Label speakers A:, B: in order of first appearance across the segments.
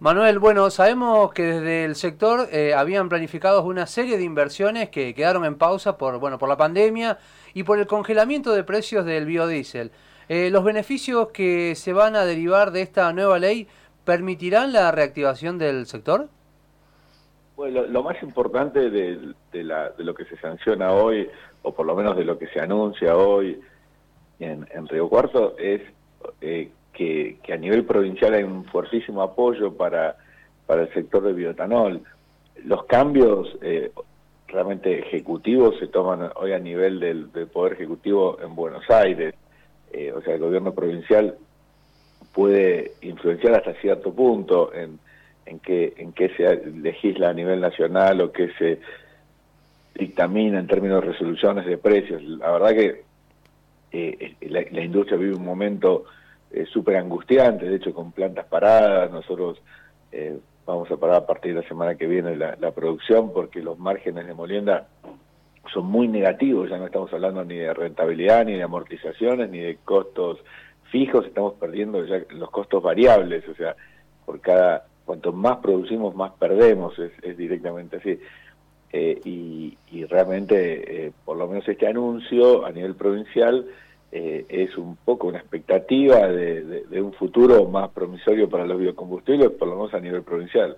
A: Manuel, bueno, sabemos que desde el sector eh, habían planificado una serie de inversiones que quedaron en pausa por, bueno, por la pandemia y por el congelamiento de precios del biodiesel. Eh, ¿Los beneficios que se van a derivar de esta nueva ley permitirán la reactivación del sector?
B: Bueno, lo, más importante de, lo que se sanciona hoy, o por lo menos de lo que se anuncia hoy en, Río Cuarto, es eh, nivel provincial hay un fuertísimo apoyo para, para el sector de bioetanol. Los cambios eh, realmente ejecutivos se toman hoy a nivel del, Poder Ejecutivo en Buenos Aires. Eh, o sea, el gobierno provincial puede influenciar hasta cierto punto en, en qué en qué se legisla a nivel nacional o qué se dictamina en términos de resoluciones de precios. La verdad que eh, la, industria vive un momento eh, súper angustiante, de hecho con plantas paradas, nosotros eh, vamos a parar a partir de la semana que viene la, producción porque los márgenes de molienda son muy negativos, ya no estamos hablando ni de rentabilidad, ni de amortizaciones, ni de costos fijos, estamos perdiendo ya los costos variables, o sea, por cada, cuanto más producimos, más perdemos, es, directamente así. Eh, y, y, realmente, por lo menos este anuncio a nivel provincial, eh, es un poco una expectativa de, un futuro más promisorio para los biocombustibles, por lo menos a nivel provincial.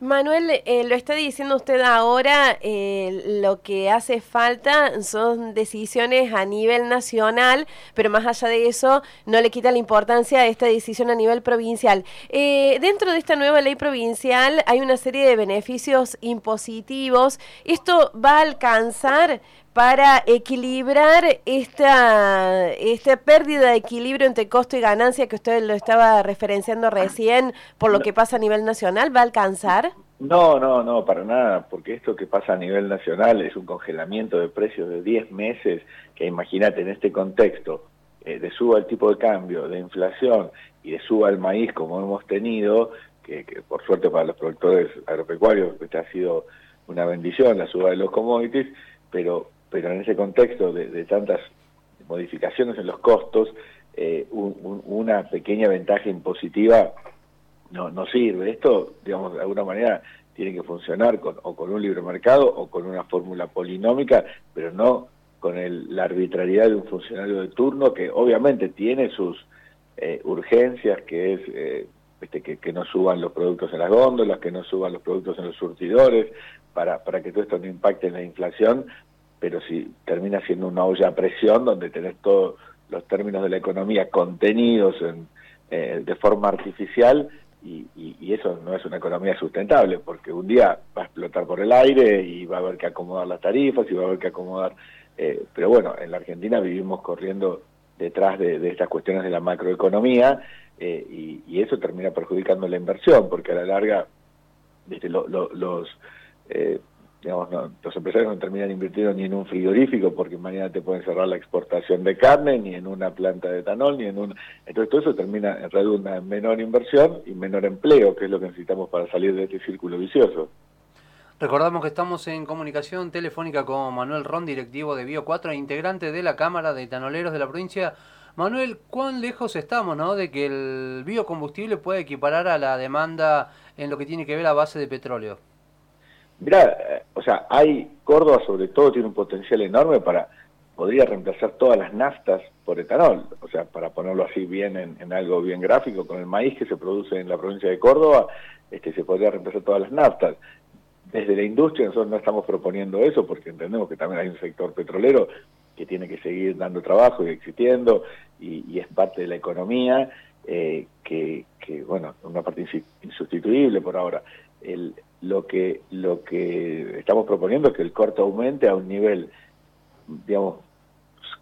C: Manuel, eh, lo está diciendo usted ahora, eh, lo que hace falta son decisiones a nivel nacional, pero más allá de eso, no le quita la importancia a esta decisión a nivel provincial. dentro de esta nueva ley provincial hay una serie de beneficios impositivos. ¿Esto va a alcanzar para equilibrar esta, esta pérdida de equilibrio entre costo y ganancia que usted lo estaba referenciando recién por lo que pasa a nivel nacional, ¿va a alcanzar?
B: No, no, no, para nada, porque esto que pasa a nivel nacional es un congelamiento de precios de 10 meses, que imagínate en este contexto, eh, de suba el tipo de cambio, de inflación y de suba el maíz como hemos tenido, que, que por suerte para los productores agropecuarios esta ha sido una bendición, la suba de los commodities, pero pero en ese contexto de, tantas modificaciones en los costos, eh, una pequeña ventaja impositiva no, no sirve. Esto, digamos, de alguna manera tiene que funcionar con, o con un libre mercado o con una fórmula polinómica, pero no con el, la arbitrariedad de un funcionario de turno que obviamente tiene sus eh, urgencias, que es eh, este, que, que, no suban los productos en las góndolas, que no suban los productos en los surtidores, para, para que todo esto no impacte en la inflación, pero si termina siendo una olla a presión donde tenés todos los términos de la economía contenidos en, eh, de forma artificial y, eso no es una economía sustentable porque un día va a explotar por el aire y va a haber que acomodar las tarifas y va a haber que acomodar eh, pero bueno en la Argentina vivimos corriendo detrás de, estas cuestiones de la macroeconomía eh, y, eso termina perjudicando la inversión porque a la larga los digamos, los empresarios no terminan invirtiendo ni en un frigorífico porque mañana te pueden cerrar la exportación de carne, ni en una planta de etanol, ni en un... Entonces todo eso termina, redunda en menor inversión y menor empleo, que es lo que necesitamos para salir de este círculo vicioso.
A: Recordamos que estamos en comunicación telefónica con Manuel Ron, directivo de Bio 4 e integrante de la Cámara de Etanoleros de la provincia. Manuel, ¿cuán lejos estamos ¿no? de que el biocombustible pueda equiparar a la demanda en lo que tiene que ver a base de petróleo?
B: Mirá, o sea, hay, Córdoba sobre todo tiene un potencial enorme para, podría reemplazar todas las naftas por etanol, o sea, para ponerlo así bien en, algo bien gráfico, con el maíz que se produce en la provincia de Córdoba, este, se podría reemplazar todas las naftas. Desde la industria nosotros no estamos proponiendo eso porque entendemos que también hay un sector petrolero que tiene que seguir dando trabajo y existiendo y, es parte de la economía eh, que, que, bueno, una parte insustituible por ahora. El, lo que, lo que estamos proponiendo es que el corto aumente a un nivel, digamos,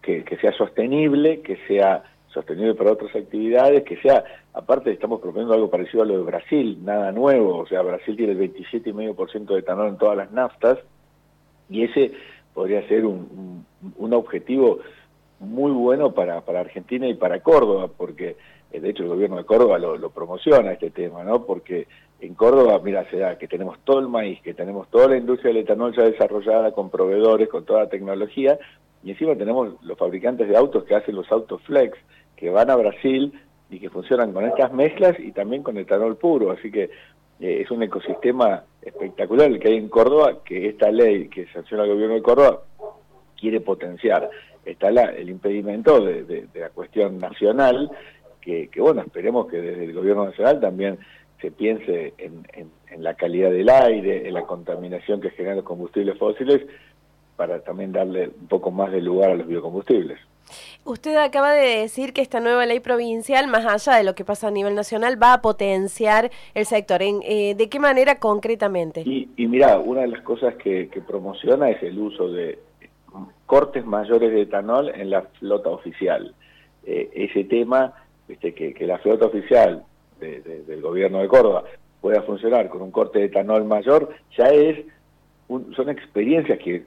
B: que, sea sostenible, que sea sostenible para otras actividades, que sea, aparte estamos proponiendo algo parecido a lo de Brasil, nada nuevo, o sea, Brasil tiene el 27,5% de etanol en todas las naftas, y ese podría ser un, un, objetivo muy bueno para, para Argentina y para Córdoba, porque de hecho el gobierno de Córdoba lo, lo promociona este tema, ¿no? Porque en Córdoba, mira, se da que tenemos todo el maíz, que tenemos toda la industria del etanol ya desarrollada con proveedores, con toda la tecnología, y encima tenemos los fabricantes de autos que hacen los autos flex, que van a Brasil y que funcionan con estas mezclas y también con etanol puro, así que eh, es un ecosistema espectacular el que hay en Córdoba, que esta ley que sanciona el gobierno de Córdoba quiere potenciar. Está la, el impedimento de, la cuestión nacional, que, bueno, esperemos que desde el gobierno nacional también se piense en, en la calidad del aire, en la contaminación que generan los combustibles fósiles, para también darle un poco más de lugar a los biocombustibles.
C: Usted acaba de decir que esta nueva ley provincial, más allá de lo que pasa a nivel nacional, va a potenciar el sector. Eh, ¿De qué manera concretamente?
B: Y, y mira, una de las cosas que, promociona es el uso de cortes mayores de etanol en la flota oficial. Eh, ese tema, este, que, la flota oficial del gobierno de Córdoba pueda funcionar con un corte de etanol mayor, ya es son experiencias que,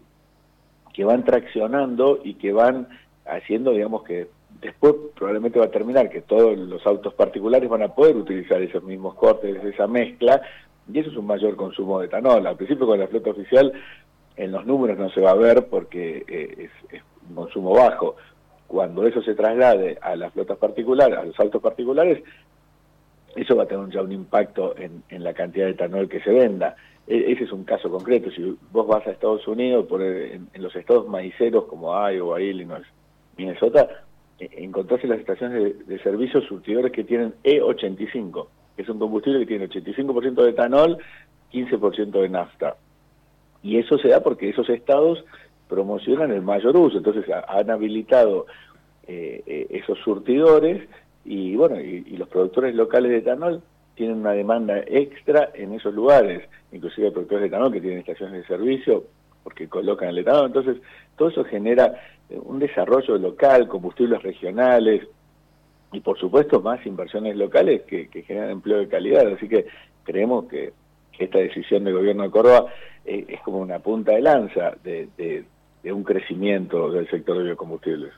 B: que van traccionando y que van haciendo, digamos, que después probablemente va a terminar que todos los autos particulares van a poder utilizar esos mismos cortes, esa mezcla, y eso es un mayor consumo de etanol. Al principio con la flota oficial en los números no se va a ver porque eh, es, un consumo bajo. Cuando eso se traslade a las flotas particulares, a los autos particulares, eso va a tener ya un impacto en, en la cantidad de etanol que se venda. E, ese es un caso concreto. Si vos vas a Estados Unidos, por en, en los estados maiceros como Iowa, Illinois, Minnesota, eh, encontrarse las estaciones de, servicios surtidores que tienen E85, que es un combustible que tiene 85% de etanol, 15% de nafta. Y eso se da porque esos estados promocionan el mayor uso, entonces han habilitado eh, eh, esos surtidores y bueno, y, los productores locales de etanol tienen una demanda extra en esos lugares, inclusive productores de etanol que tienen estaciones de servicio porque colocan el etanol, entonces todo eso genera un desarrollo local, combustibles regionales y por supuesto más inversiones locales que, generan empleo de calidad. Así que creemos que, esta decisión del gobierno de Córdoba eh, es como una punta de lanza de, de un crecimiento del sector de biocombustibles.